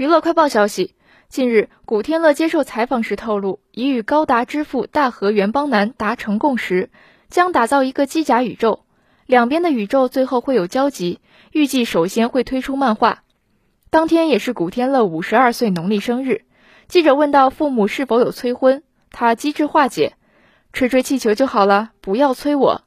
娱乐快报消息，近日，古天乐接受采访时透露，已与高达之父大和原邦男达成共识，将打造一个机甲宇宙，两边的宇宙最后会有交集。预计首先会推出漫画。当天也是古天乐五十二岁农历生日。记者问到父母是否有催婚，他机智化解：“吹吹气球就好了，不要催我。”